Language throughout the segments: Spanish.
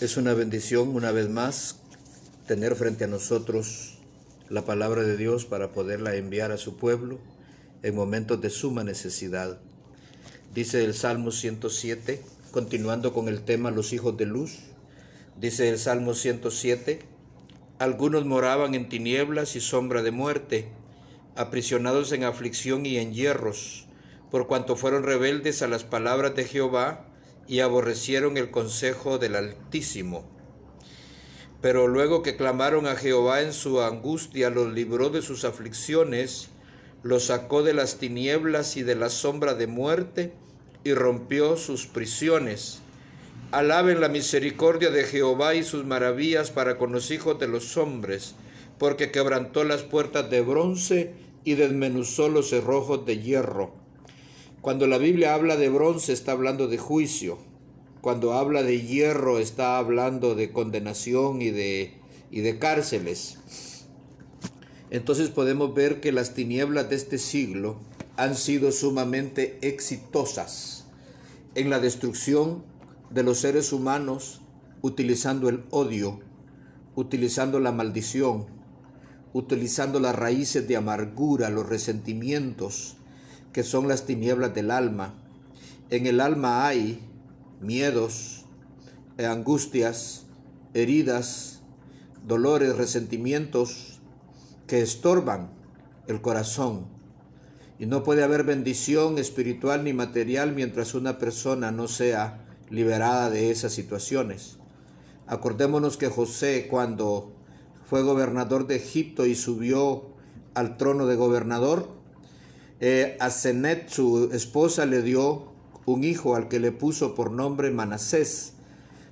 Es una bendición una vez más tener frente a nosotros la palabra de Dios para poderla enviar a su pueblo en momentos de suma necesidad. Dice el Salmo 107, continuando con el tema los hijos de luz, dice el Salmo 107, algunos moraban en tinieblas y sombra de muerte, aprisionados en aflicción y en hierros, por cuanto fueron rebeldes a las palabras de Jehová y aborrecieron el consejo del Altísimo. Pero luego que clamaron a Jehová en su angustia, los libró de sus aflicciones, los sacó de las tinieblas y de la sombra de muerte, y rompió sus prisiones. Alaben la misericordia de Jehová y sus maravillas para con los hijos de los hombres, porque quebrantó las puertas de bronce y desmenuzó los cerrojos de hierro. Cuando la Biblia habla de bronce está hablando de juicio. Cuando habla de hierro está hablando de condenación y de, y de cárceles. Entonces podemos ver que las tinieblas de este siglo han sido sumamente exitosas en la destrucción de los seres humanos utilizando el odio, utilizando la maldición, utilizando las raíces de amargura, los resentimientos, que son las tinieblas del alma. En el alma hay miedos, angustias, heridas, dolores, resentimientos que estorban el corazón. Y no puede haber bendición espiritual ni material mientras una persona no sea liberada de esas situaciones. Acordémonos que José cuando fue gobernador de Egipto y subió al trono de gobernador, eh, a Zenet, su esposa, le dio un hijo al que le puso por nombre Manasés.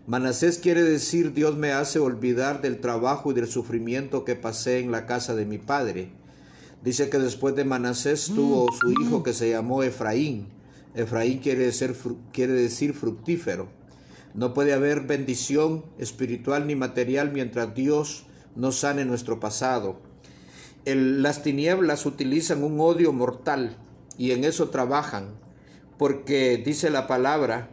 Manasés quiere decir Dios me hace olvidar del trabajo y del sufrimiento que pasé en la casa de mi padre. Dice que después de Manasés tuvo su hijo que se llamó Efraín. Efraín quiere decir, quiere decir fructífero. No puede haber bendición espiritual ni material mientras Dios no sane nuestro pasado las tinieblas utilizan un odio mortal y en eso trabajan, porque dice la palabra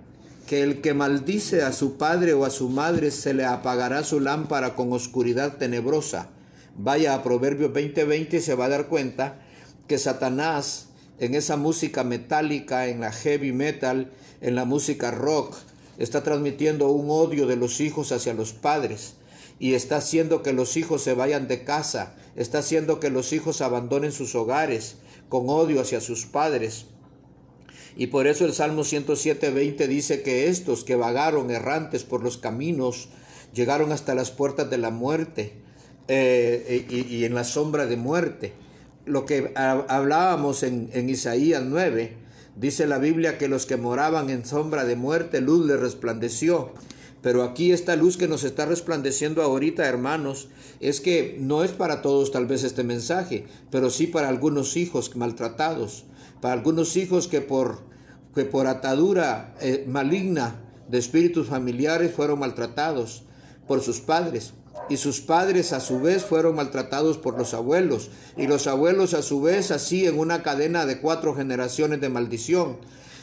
que el que maldice a su padre o a su madre se le apagará su lámpara con oscuridad tenebrosa. Vaya a Proverbios 20:20 y se va a dar cuenta que Satanás en esa música metálica, en la heavy metal, en la música rock, está transmitiendo un odio de los hijos hacia los padres y está haciendo que los hijos se vayan de casa, está haciendo que los hijos abandonen sus hogares con odio hacia sus padres. Y por eso el Salmo 107.20 dice que estos que vagaron errantes por los caminos llegaron hasta las puertas de la muerte eh, y, en la sombra de muerte. Lo que hablábamos en, en Isaías 9, dice la Biblia que los que moraban en sombra de muerte, luz les resplandeció. Pero aquí esta luz que nos está resplandeciendo ahorita, hermanos, es que no es para todos tal vez este mensaje, pero sí para algunos hijos maltratados, para algunos hijos que por, que por atadura eh, maligna de espíritus familiares fueron maltratados por sus padres. Y sus padres a su vez fueron maltratados por los abuelos. Y los abuelos a su vez así en una cadena de cuatro generaciones de maldición.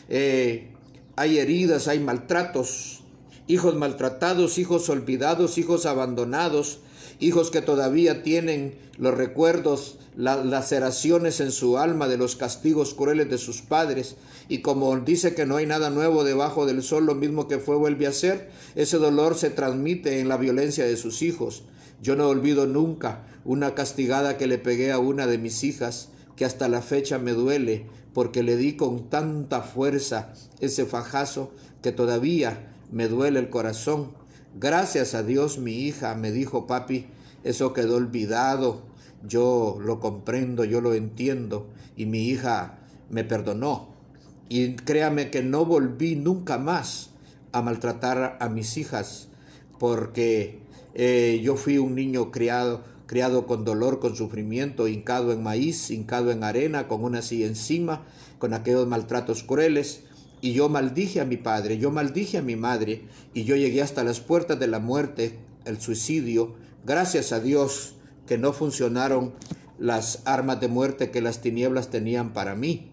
Eh, hay heridas, hay maltratos, hijos maltratados, hijos olvidados, hijos abandonados, hijos que todavía tienen los recuerdos, las laceraciones en su alma de los castigos crueles de sus padres, y como dice que no hay nada nuevo debajo del sol, lo mismo que fue vuelve a ser, ese dolor se transmite en la violencia de sus hijos. Yo no olvido nunca una castigada que le pegué a una de mis hijas, que hasta la fecha me duele, porque le di con tanta fuerza ese fajazo que todavía me duele el corazón. Gracias a Dios mi hija me dijo, papi, eso quedó olvidado, yo lo comprendo, yo lo entiendo, y mi hija me perdonó. Y créame que no volví nunca más a maltratar a mis hijas, porque eh, yo fui un niño criado, criado con dolor, con sufrimiento, hincado en maíz, hincado en arena, con una silla encima, con aquellos maltratos crueles y yo maldije a mi padre, yo maldije a mi madre, y yo llegué hasta las puertas de la muerte, el suicidio, gracias a Dios que no funcionaron las armas de muerte que las tinieblas tenían para mí.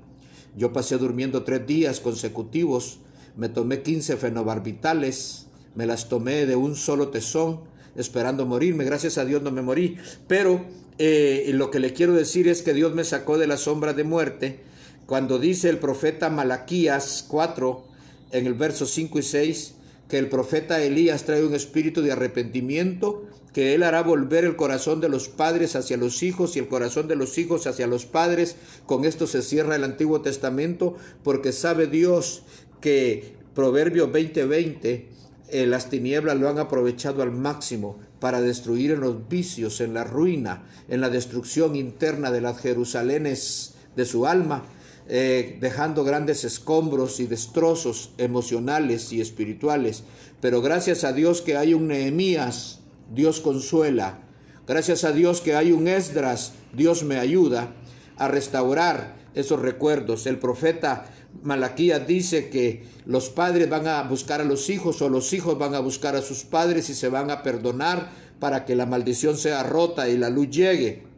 Yo pasé durmiendo tres días consecutivos, me tomé 15 fenobarbitales, me las tomé de un solo tesón, esperando morirme. Gracias a Dios no me morí. Pero eh, lo que le quiero decir es que Dios me sacó de la sombra de muerte. Cuando dice el profeta Malaquías 4, en el verso 5 y 6, que el profeta Elías trae un espíritu de arrepentimiento, que él hará volver el corazón de los padres hacia los hijos y el corazón de los hijos hacia los padres. Con esto se cierra el Antiguo Testamento, porque sabe Dios que Proverbio 20:20 eh, las tinieblas lo han aprovechado al máximo para destruir en los vicios, en la ruina, en la destrucción interna de las Jerusalenes de su alma, eh, dejando grandes escombros y destrozos emocionales y espirituales. Pero gracias a Dios que hay un Nehemías, Dios consuela. Gracias a Dios que hay un Esdras, Dios me ayuda a restaurar esos recuerdos. El profeta Malaquías dice que los padres van a buscar a los hijos o los hijos van a buscar a sus padres y se van a perdonar para que la maldición sea rota y la luz llegue.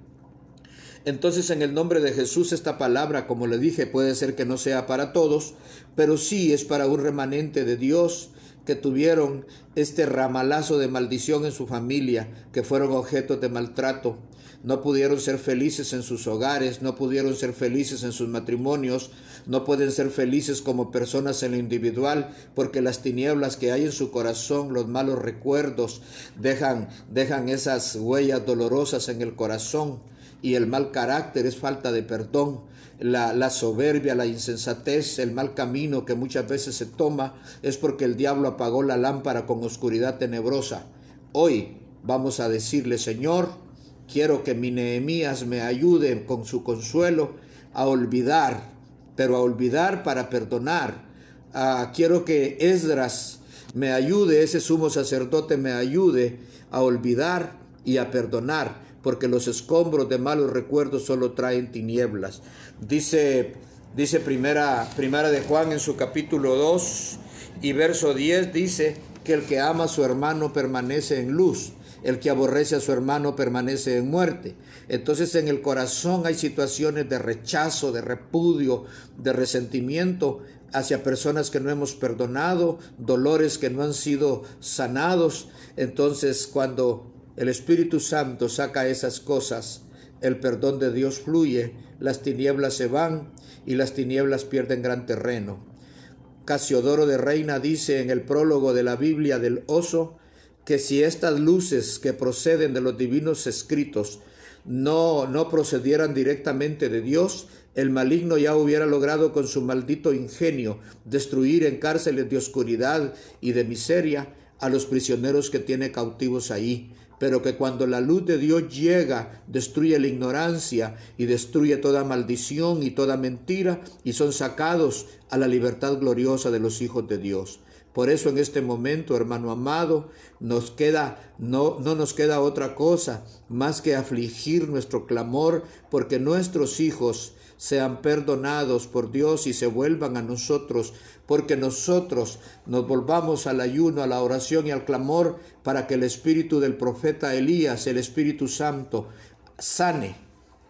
Entonces en el nombre de Jesús esta palabra, como le dije, puede ser que no sea para todos, pero sí es para un remanente de Dios que tuvieron este ramalazo de maldición en su familia, que fueron objetos de maltrato, no pudieron ser felices en sus hogares, no pudieron ser felices en sus matrimonios, no pueden ser felices como personas en lo individual, porque las tinieblas que hay en su corazón, los malos recuerdos, dejan, dejan esas huellas dolorosas en el corazón y el mal carácter es falta de perdón. La, la, soberbia, la insensatez, el mal camino que muchas veces se toma es porque el diablo apagó la lámpara con oscuridad tenebrosa. Hoy vamos a decirle, Señor, quiero que mi Nehemías me ayude con su consuelo a olvidar, pero a olvidar para perdonar. Ah, quiero que Esdras me ayude, ese sumo sacerdote me ayude a olvidar y a perdonar porque los escombros de malos recuerdos solo traen tinieblas. Dice, dice primera, primera de Juan en su capítulo 2 y verso 10 dice que el que ama a su hermano permanece en luz, el que aborrece a su hermano permanece en muerte. Entonces en el corazón hay situaciones de rechazo, de repudio, de resentimiento hacia personas que no hemos perdonado, dolores que no han sido sanados. Entonces cuando el Espíritu Santo saca esas cosas, el perdón de Dios fluye, las tinieblas se van y las tinieblas pierden gran terreno. Casiodoro de Reina dice en el prólogo de la Biblia del oso que si estas luces que proceden de los divinos escritos no, no procedieran directamente de Dios, el maligno ya hubiera logrado con su maldito ingenio destruir en cárceles de oscuridad y de miseria a los prisioneros que tiene cautivos ahí pero que cuando la luz de Dios llega, destruye la ignorancia y destruye toda maldición y toda mentira, y son sacados a la libertad gloriosa de los hijos de Dios. Por eso en este momento, hermano amado, nos queda no no nos queda otra cosa más que afligir nuestro clamor porque nuestros hijos sean perdonados por Dios y se vuelvan a nosotros, porque nosotros nos volvamos al ayuno, a la oración y al clamor para que el espíritu del profeta Elías, el Espíritu Santo, sane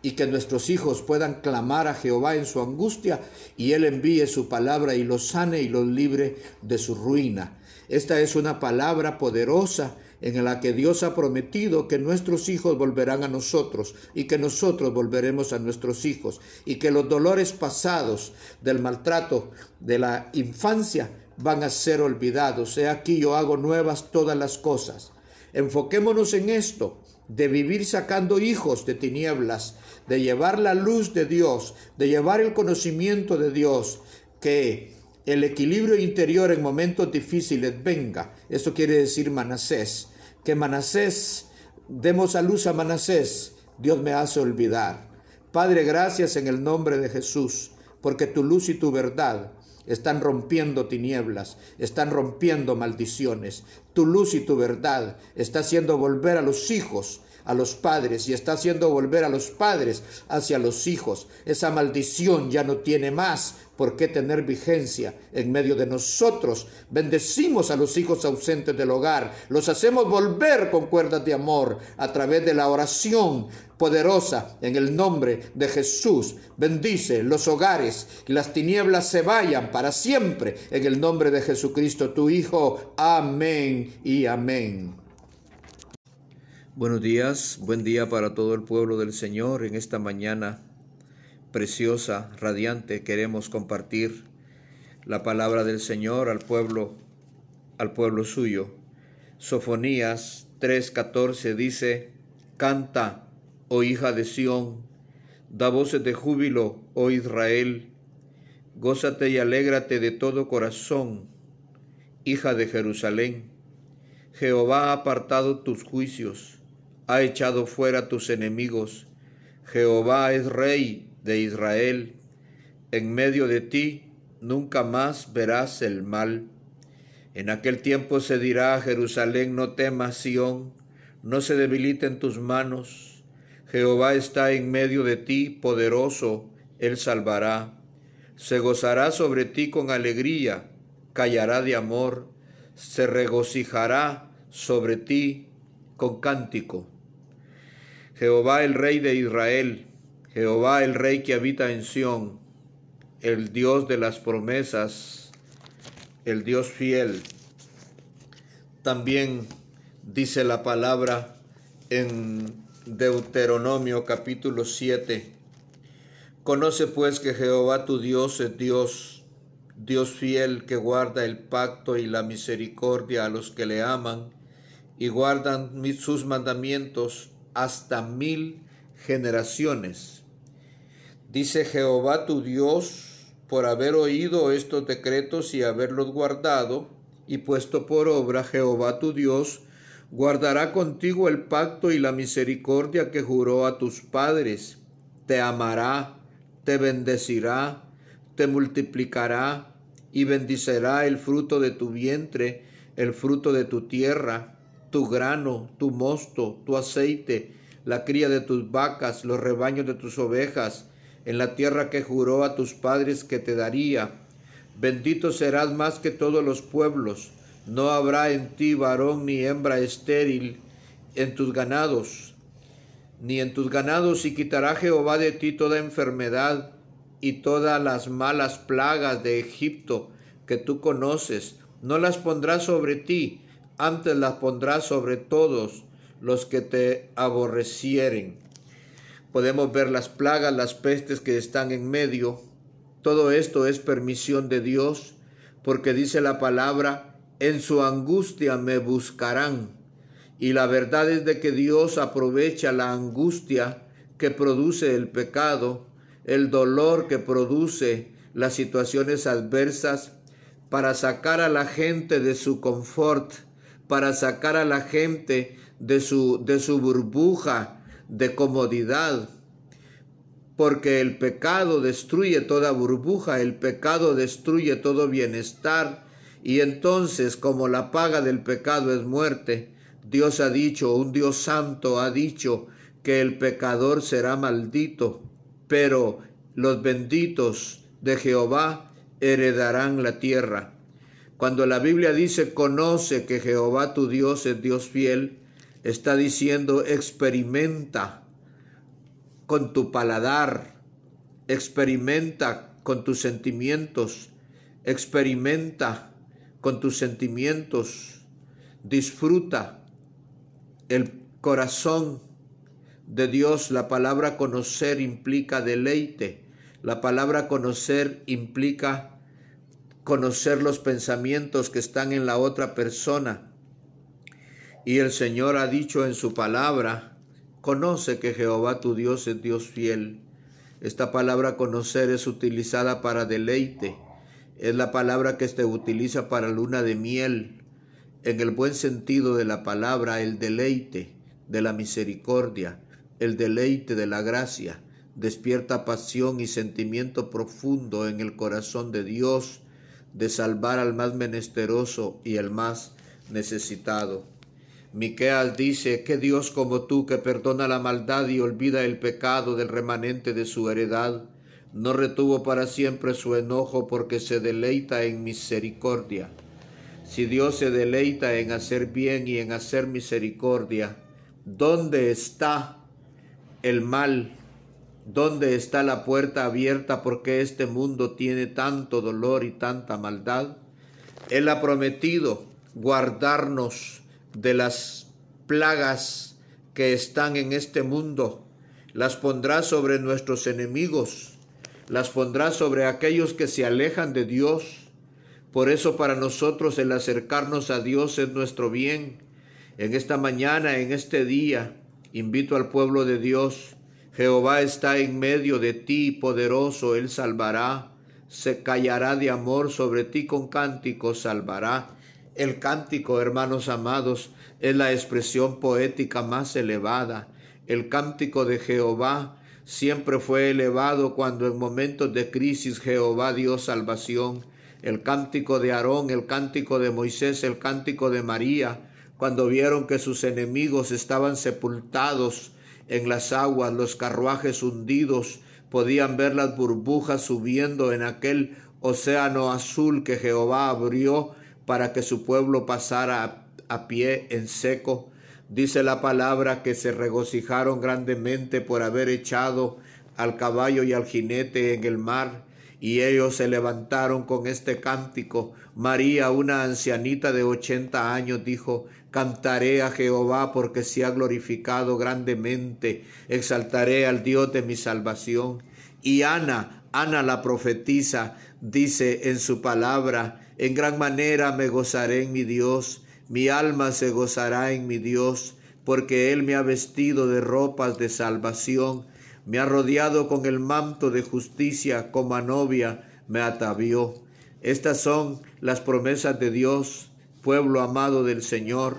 y que nuestros hijos puedan clamar a Jehová en su angustia y Él envíe su palabra y los sane y los libre de su ruina. Esta es una palabra poderosa en la que Dios ha prometido que nuestros hijos volverán a nosotros y que nosotros volveremos a nuestros hijos y que los dolores pasados del maltrato de la infancia van a ser olvidados. He aquí yo hago nuevas todas las cosas. Enfoquémonos en esto, de vivir sacando hijos de tinieblas, de llevar la luz de Dios, de llevar el conocimiento de Dios, que el equilibrio interior en momentos difíciles venga. Eso quiere decir Manasés. Que Manasés, demos a luz a Manasés, Dios me hace olvidar. Padre, gracias en el nombre de Jesús, porque tu luz y tu verdad están rompiendo tinieblas, están rompiendo maldiciones. Tu luz y tu verdad está haciendo volver a los hijos a los padres y está haciendo volver a los padres hacia los hijos. Esa maldición ya no tiene más por qué tener vigencia en medio de nosotros. Bendecimos a los hijos ausentes del hogar, los hacemos volver con cuerdas de amor a través de la oración poderosa en el nombre de Jesús. Bendice los hogares y las tinieblas se vayan para siempre en el nombre de Jesucristo, tu Hijo. Amén y amén. Buenos días, buen día para todo el pueblo del Señor en esta mañana preciosa, radiante, queremos compartir la palabra del Señor al pueblo, al pueblo suyo. Sofonías 3:14 dice, Canta, oh hija de Sión, da voces de júbilo, oh Israel, gózate y alégrate de todo corazón, hija de Jerusalén. Jehová ha apartado tus juicios, ha echado fuera tus enemigos. Jehová es rey de Israel, en medio de ti nunca más verás el mal. En aquel tiempo se dirá a Jerusalén, no temas, Sión, no se debiliten tus manos. Jehová está en medio de ti, poderoso, él salvará. Se gozará sobre ti con alegría, callará de amor, se regocijará sobre ti con cántico. Jehová el Rey de Israel, Jehová el Rey que habita en Sión, el Dios de las promesas, el Dios fiel. También dice la palabra en Deuteronomio capítulo 7. Conoce pues que Jehová tu Dios es Dios, Dios fiel que guarda el pacto y la misericordia a los que le aman y guardan sus mandamientos hasta mil generaciones Dice Jehová tu Dios, por haber oído estos decretos y haberlos guardado y puesto por obra, Jehová tu Dios guardará contigo el pacto y la misericordia que juró a tus padres. Te amará, te bendecirá, te multiplicará y bendicerá el fruto de tu vientre, el fruto de tu tierra, tu grano, tu mosto, tu aceite, la cría de tus vacas, los rebaños de tus ovejas, en la tierra que juró a tus padres que te daría. Bendito serás más que todos los pueblos. No habrá en ti varón ni hembra estéril en tus ganados, ni en tus ganados, y quitará Jehová de ti toda enfermedad y todas las malas plagas de Egipto que tú conoces. No las pondrá sobre ti, antes las pondrá sobre todos los que te aborrecieren podemos ver las plagas, las pestes que están en medio. Todo esto es permisión de Dios, porque dice la palabra, en su angustia me buscarán. Y la verdad es de que Dios aprovecha la angustia que produce el pecado, el dolor que produce las situaciones adversas, para sacar a la gente de su confort, para sacar a la gente de su, de su burbuja, de comodidad, porque el pecado destruye toda burbuja, el pecado destruye todo bienestar, y entonces como la paga del pecado es muerte, Dios ha dicho, un Dios santo ha dicho que el pecador será maldito, pero los benditos de Jehová heredarán la tierra. Cuando la Biblia dice, conoce que Jehová tu Dios es Dios fiel, está diciendo experimenta con tu paladar, experimenta con tus sentimientos, experimenta con tus sentimientos, disfruta el corazón de Dios. La palabra conocer implica deleite, la palabra conocer implica conocer los pensamientos que están en la otra persona y el Señor ha dicho en su palabra, conoce que Jehová tu Dios es Dios fiel. Esta palabra conocer es utilizada para deleite. Es la palabra que se utiliza para luna de miel. En el buen sentido de la palabra, el deleite de la misericordia, el deleite de la gracia, despierta pasión y sentimiento profundo en el corazón de Dios de salvar al más menesteroso y el más necesitado. Miqueas dice que Dios como tú que perdona la maldad y olvida el pecado del remanente de su heredad, no retuvo para siempre su enojo porque se deleita en misericordia. Si Dios se deleita en hacer bien y en hacer misericordia, ¿dónde está el mal? ¿Dónde está la puerta abierta porque este mundo tiene tanto dolor y tanta maldad? Él ha prometido guardarnos de las plagas que están en este mundo, las pondrá sobre nuestros enemigos, las pondrá sobre aquellos que se alejan de Dios. Por eso para nosotros el acercarnos a Dios es nuestro bien. En esta mañana, en este día, invito al pueblo de Dios. Jehová está en medio de ti, poderoso, Él salvará. Se callará de amor sobre ti con cánticos, salvará. El cántico, hermanos amados, es la expresión poética más elevada. El cántico de Jehová siempre fue elevado cuando en momentos de crisis Jehová dio salvación. El cántico de Aarón, el cántico de Moisés, el cántico de María, cuando vieron que sus enemigos estaban sepultados en las aguas, los carruajes hundidos, podían ver las burbujas subiendo en aquel océano azul que Jehová abrió para que su pueblo pasara a, pie en seco. Dice la palabra que se regocijaron grandemente por haber echado al caballo y al jinete en el mar, y ellos se levantaron con este cántico. María, una ancianita de ochenta años, dijo, Cantaré a Jehová porque se ha glorificado grandemente, exaltaré al Dios de mi salvación. Y Ana, Ana la profetisa, dice en su palabra, en gran manera me gozaré en mi Dios, mi alma se gozará en mi Dios, porque Él me ha vestido de ropas de salvación, me ha rodeado con el manto de justicia, como a novia me atavió. Estas son las promesas de Dios, pueblo amado del Señor.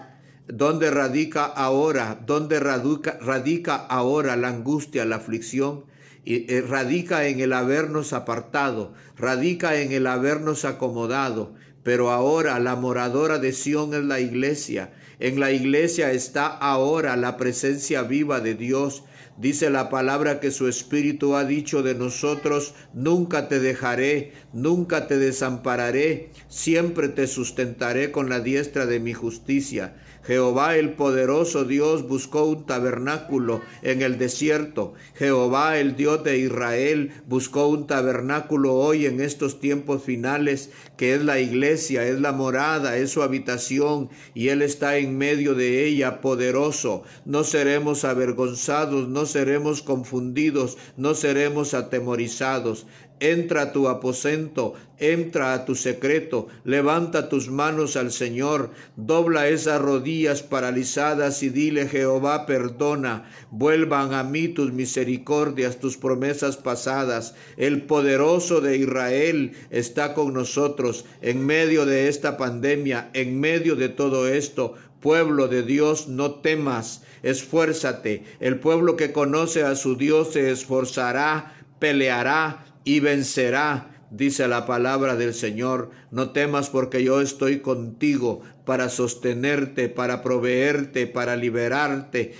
¿Dónde radica ahora? ¿Dónde radica, radica ahora la angustia, la aflicción? y eh, radica en el habernos apartado, radica en el habernos acomodado, pero ahora la moradora de Sión es la iglesia. En la iglesia está ahora la presencia viva de Dios. Dice la palabra que su Espíritu ha dicho de nosotros, nunca te dejaré, nunca te desampararé, siempre te sustentaré con la diestra de mi justicia. Jehová el poderoso Dios buscó un tabernáculo en el desierto. Jehová el Dios de Israel buscó un tabernáculo hoy en estos tiempos finales, que es la iglesia, es la morada, es su habitación, y Él está en medio de ella poderoso. No seremos avergonzados, no seremos confundidos, no seremos atemorizados entra a tu aposento, entra a tu secreto, levanta tus manos al Señor, dobla esas rodillas paralizadas y dile Jehová perdona, vuelvan a mí tus misericordias, tus promesas pasadas. El poderoso de Israel está con nosotros en medio de esta pandemia, en medio de todo esto. Pueblo de Dios, no temas, esfuérzate. El pueblo que conoce a su Dios se esforzará, peleará, y vencerá, dice la palabra del Señor. No temas porque yo estoy contigo para sostenerte, para proveerte, para liberarte.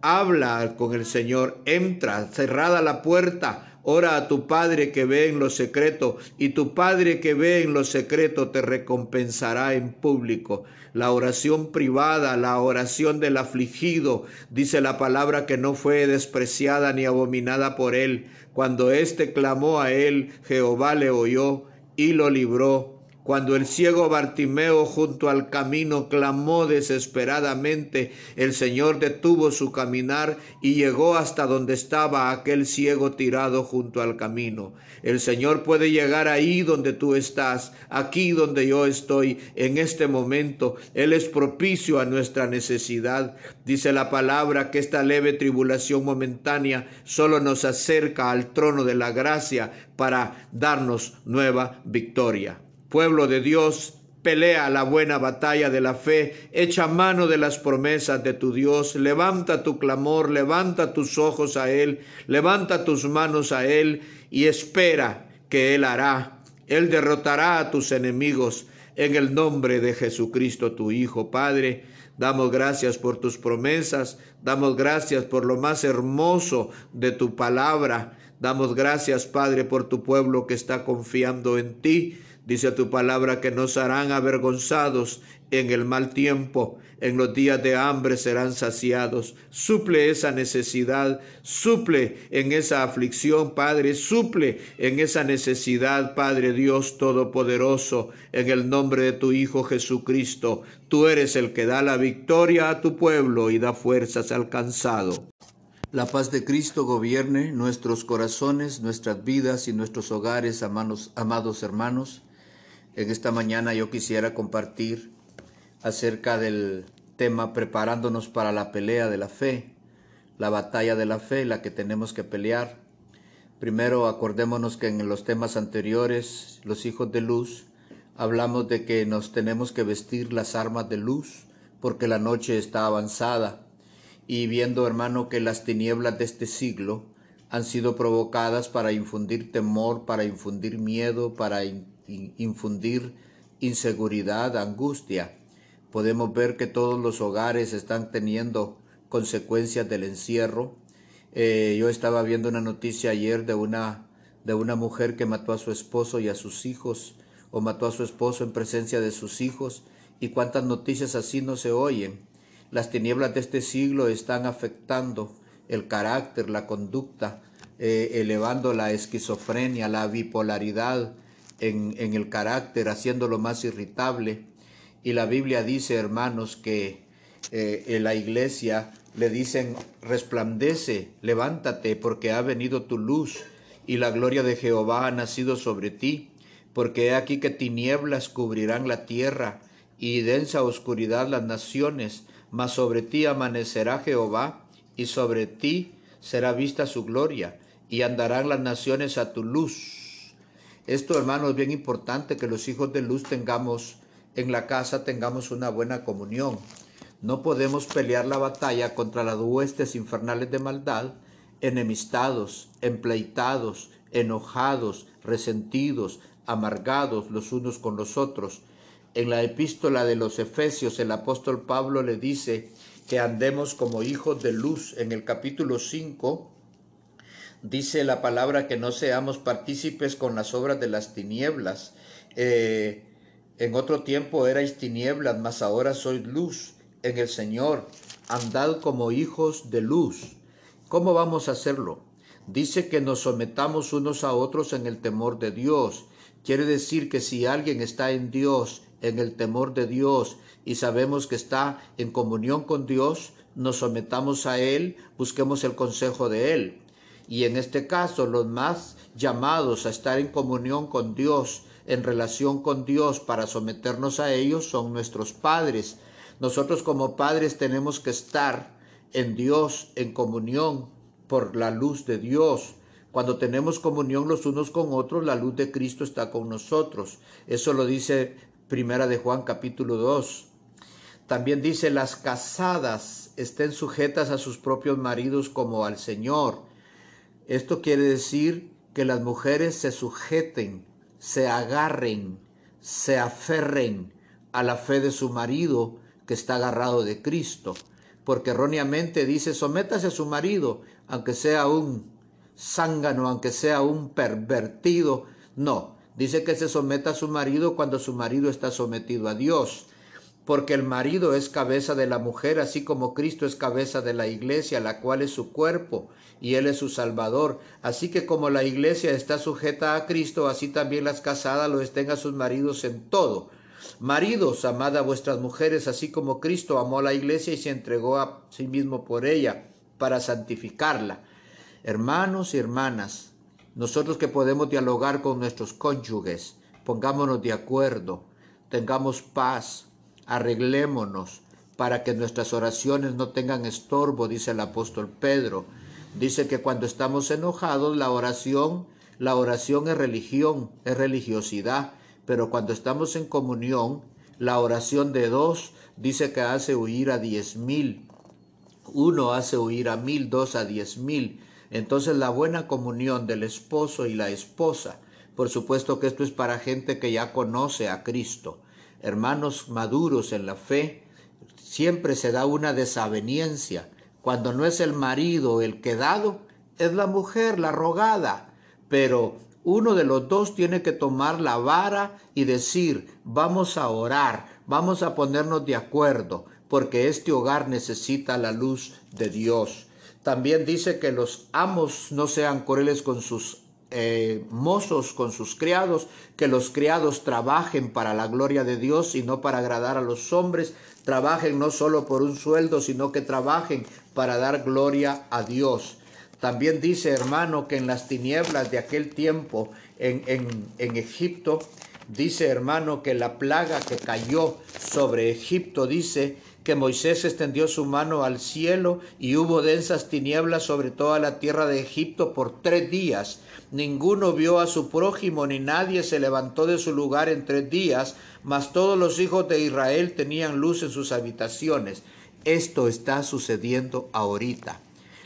Habla con el Señor, entra, cerrada la puerta, Ora a tu Padre que ve en lo secreto, y tu Padre que ve en lo secreto te recompensará en público. La oración privada, la oración del afligido, dice la palabra que no fue despreciada ni abominada por él. Cuando éste clamó a él, Jehová le oyó y lo libró cuando el ciego Bartimeo junto al camino clamó desesperadamente, el Señor detuvo su caminar y llegó hasta donde estaba aquel ciego tirado junto al camino. El Señor puede llegar ahí donde tú estás, aquí donde yo estoy, en este momento. Él es propicio a nuestra necesidad. Dice la palabra que esta leve tribulación momentánea solo nos acerca al trono de la gracia para darnos nueva victoria. Pueblo de Dios, pelea la buena batalla de la fe, echa mano de las promesas de tu Dios, levanta tu clamor, levanta tus ojos a Él, levanta tus manos a Él y espera que Él hará. Él derrotará a tus enemigos. en el nombre de Jesucristo, tu Hijo, Padre. Damos gracias por tus promesas, damos gracias por lo más hermoso de tu palabra. Damos gracias, Padre, por tu pueblo que está confiando en ti. Dice tu palabra que no serán avergonzados en el mal tiempo, en los días de hambre serán saciados. Suple esa necesidad, suple en esa aflicción, Padre, suple en esa necesidad, Padre Dios Todopoderoso, en el nombre de tu Hijo Jesucristo. Tú eres el que da la victoria a tu pueblo y da fuerzas al cansado. La paz de Cristo gobierne nuestros corazones, nuestras vidas y nuestros hogares, amados, amados hermanos. En esta mañana yo quisiera compartir acerca del tema preparándonos para la pelea de la fe, la batalla de la fe, la que tenemos que pelear. Primero acordémonos que en los temas anteriores, los hijos de luz, hablamos de que nos tenemos que vestir las armas de luz porque la noche está avanzada y viendo hermano que las tinieblas de este siglo han sido provocadas para infundir temor, para infundir miedo, para infundir inseguridad, angustia podemos ver que todos los hogares están teniendo consecuencias del encierro. Eh, yo estaba viendo una noticia ayer de una, de una mujer que mató a su esposo y a sus hijos, o mató a su esposo en presencia de sus hijos, y cuántas noticias así no se oyen. Las tinieblas de este siglo están afectando el carácter, la conducta, eh, elevando la esquizofrenia, la bipolaridad en, el carácter, haciéndolo más irritable y la Biblia dice, hermanos, que eh, en la iglesia le dicen, resplandece, levántate, porque ha venido tu luz y la gloria de Jehová ha nacido sobre ti, porque he aquí que tinieblas cubrirán la tierra y densa oscuridad las naciones, mas sobre ti amanecerá Jehová y sobre ti será vista su gloria y andarán las naciones a tu luz. Esto, hermanos, es bien importante que los hijos de luz tengamos en la casa tengamos una buena comunión. No podemos pelear la batalla contra las huestes infernales de maldad, enemistados, empleitados, enojados, resentidos, amargados los unos con los otros. En la epístola de los Efesios el apóstol Pablo le dice que andemos como hijos de luz. En el capítulo 5 dice la palabra que no seamos partícipes con las obras de las tinieblas. Eh, en otro tiempo erais tinieblas, mas ahora sois luz en el Señor. Andad como hijos de luz. ¿Cómo vamos a hacerlo? Dice que nos sometamos unos a otros en el temor de Dios. Quiere decir que si alguien está en Dios, en el temor de Dios, y sabemos que está en comunión con Dios, nos sometamos a Él, busquemos el consejo de Él. Y en este caso, los más llamados a estar en comunión con Dios, en relación con Dios para someternos a ellos son nuestros padres. Nosotros como padres tenemos que estar en Dios, en comunión por la luz de Dios. Cuando tenemos comunión los unos con otros, la luz de Cristo está con nosotros. Eso lo dice Primera de Juan capítulo 2. También dice, las casadas estén sujetas a sus propios maridos como al Señor. Esto quiere decir que las mujeres se sujeten se agarren, se aferren a la fe de su marido que está agarrado de Cristo, porque erróneamente dice, sométase a su marido, aunque sea un zángano, aunque sea un pervertido. No, dice que se someta a su marido cuando su marido está sometido a Dios porque el marido es cabeza de la mujer, así como Cristo es cabeza de la iglesia, la cual es su cuerpo, y Él es su Salvador. Así que como la iglesia está sujeta a Cristo, así también las casadas lo estén a sus maridos en todo. Maridos, amad a vuestras mujeres, así como Cristo amó a la iglesia y se entregó a sí mismo por ella, para santificarla. Hermanos y hermanas, nosotros que podemos dialogar con nuestros cónyuges, pongámonos de acuerdo, tengamos paz, arreglémonos para que nuestras oraciones no tengan estorbo, dice el apóstol Pedro. Dice que cuando estamos enojados, la oración, la oración es religión, es religiosidad, pero cuando estamos en comunión, la oración de dos dice que hace huir a diez mil. Uno hace huir a mil, dos a diez mil. Entonces la buena comunión del esposo y la esposa, por supuesto que esto es para gente que ya conoce a Cristo hermanos maduros en la fe, siempre se da una desaveniencia. Cuando no es el marido el quedado, es la mujer la rogada. Pero uno de los dos tiene que tomar la vara y decir, vamos a orar, vamos a ponernos de acuerdo, porque este hogar necesita la luz de Dios. También dice que los amos no sean crueles con sus eh, mozos, con sus criados, que los criados trabajen para la gloria de Dios y no para agradar a los hombres, trabajen no solo por un sueldo, sino que trabajen para dar gloria a Dios. También dice, hermano, que en las tinieblas de aquel tiempo en, en, en Egipto, dice, hermano, que la plaga que cayó sobre Egipto, dice, que Moisés extendió su mano al cielo y hubo densas tinieblas sobre toda la tierra de Egipto por tres días. Ninguno vio a su prójimo ni nadie se levantó de su lugar en tres días, mas todos los hijos de Israel tenían luz en sus habitaciones. Esto está sucediendo ahorita.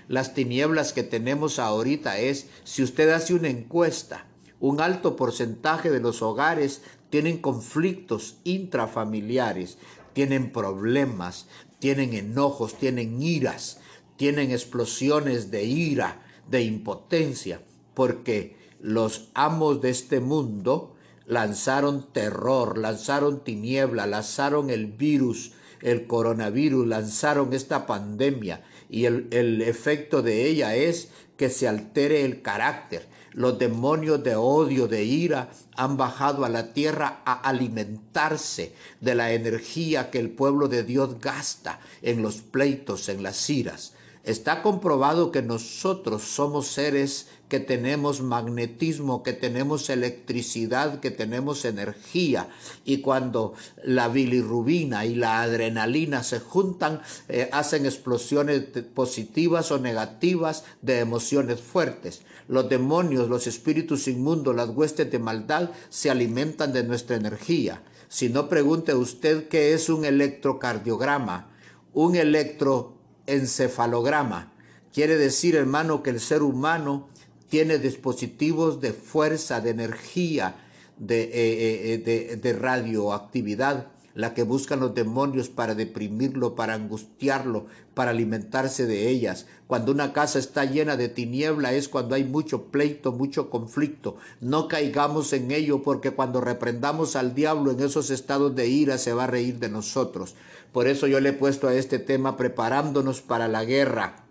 Las tinieblas que tenemos ahorita es, si usted hace una encuesta, un alto porcentaje de los hogares tienen conflictos intrafamiliares tienen problemas, tienen enojos, tienen iras, tienen explosiones de ira, de impotencia, porque los amos de este mundo lanzaron terror, lanzaron tiniebla, lanzaron el virus, el coronavirus, lanzaron esta pandemia y el, el efecto de ella es que se altere el carácter, los demonios de odio, de ira, han bajado a la tierra a alimentarse de la energía que el pueblo de Dios gasta en los pleitos, en las iras. Está comprobado que nosotros somos seres que tenemos magnetismo, que tenemos electricidad, que tenemos energía. Y cuando la bilirrubina y la adrenalina se juntan, eh, hacen explosiones positivas o negativas de emociones fuertes. Los demonios, los espíritus inmundos, las huestes de maldad se alimentan de nuestra energía. Si no pregunte usted qué es un electrocardiograma, un electroencefalograma. Quiere decir, hermano, que el ser humano tiene dispositivos de fuerza, de energía, de, eh, eh, de radioactividad la que buscan los demonios para deprimirlo, para angustiarlo, para alimentarse de ellas. Cuando una casa está llena de tiniebla es cuando hay mucho pleito, mucho conflicto. No caigamos en ello porque cuando reprendamos al diablo en esos estados de ira se va a reír de nosotros. Por eso yo le he puesto a este tema preparándonos para la guerra.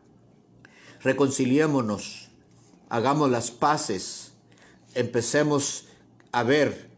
Reconciliémonos, hagamos las paces, empecemos a ver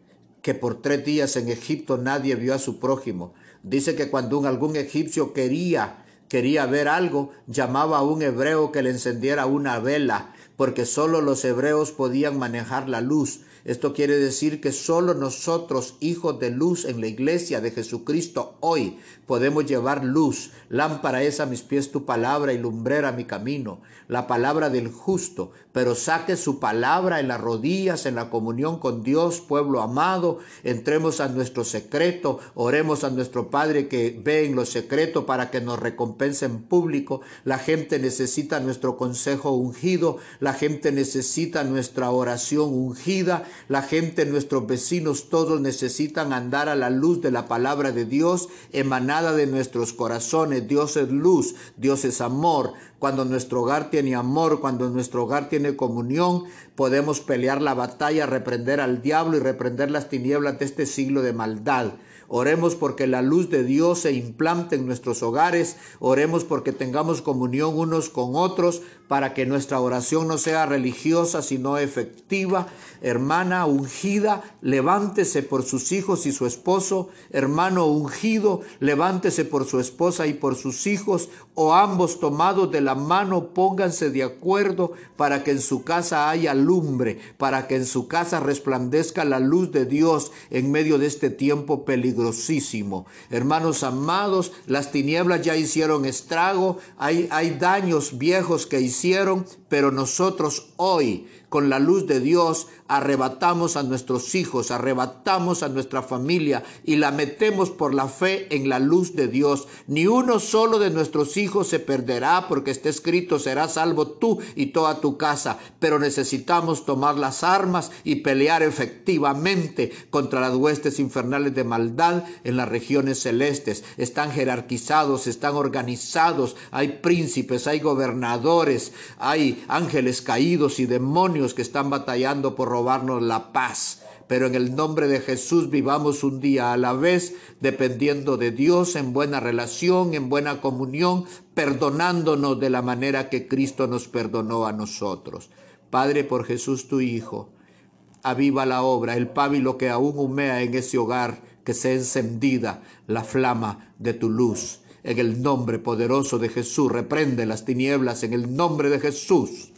que por tres días en Egipto nadie vio a su prójimo. Dice que cuando algún egipcio quería, quería ver algo, llamaba a un hebreo que le encendiera una vela, porque solo los hebreos podían manejar la luz. Esto quiere decir que solo nosotros, hijos de luz en la iglesia de Jesucristo, hoy podemos llevar luz. Lámpara es a mis pies tu palabra y lumbrera mi camino. La palabra del justo, pero saque su palabra en las rodillas, en la comunión con Dios, pueblo amado. Entremos a nuestro secreto, oremos a nuestro Padre que ve en lo secreto para que nos recompense en público. La gente necesita nuestro consejo ungido, la gente necesita nuestra oración ungida la gente, nuestros vecinos, todos necesitan andar a la luz de la palabra de Dios emanada de nuestros corazones. Dios es luz, Dios es amor. Cuando nuestro hogar tiene amor, cuando nuestro hogar tiene comunión, podemos pelear la batalla, reprender al diablo y reprender las tinieblas de este siglo de maldad. Oremos porque la luz de Dios se implante en nuestros hogares. Oremos porque tengamos comunión unos con otros para que nuestra oración no sea religiosa, sino efectiva. Hermana ungida, levántese por sus hijos y su esposo. Hermano ungido, levántese por su esposa y por sus hijos. O ambos tomados de la mano, pónganse de acuerdo para que en su casa haya lumbre, para que en su casa resplandezca la luz de Dios en medio de este tiempo Hermanos amados, las tinieblas ya hicieron estrago, hay, hay daños viejos que hicieron pero nosotros hoy, con la luz de Dios, arrebatamos a nuestros hijos, arrebatamos a nuestra familia y la metemos por la fe en la luz de Dios. Ni uno solo de nuestros hijos se perderá porque está escrito, serás salvo tú y toda tu casa. Pero necesitamos tomar las armas y pelear efectivamente contra las huestes infernales de maldad en las regiones celestes. Están jerarquizados, están organizados, hay príncipes, hay gobernadores, hay ángeles caídos y demonios que están batallando por robarnos la paz. Pero en el nombre de Jesús vivamos un día a la vez, dependiendo de Dios, en buena relación, en buena comunión, perdonándonos de la manera que Cristo nos perdonó a nosotros. Padre, por Jesús tu Hijo, aviva la obra, el pábilo que aún humea en ese hogar, que sea encendida la flama de tu luz. En el nombre poderoso de Jesús, reprende las tinieblas en el nombre de Jesús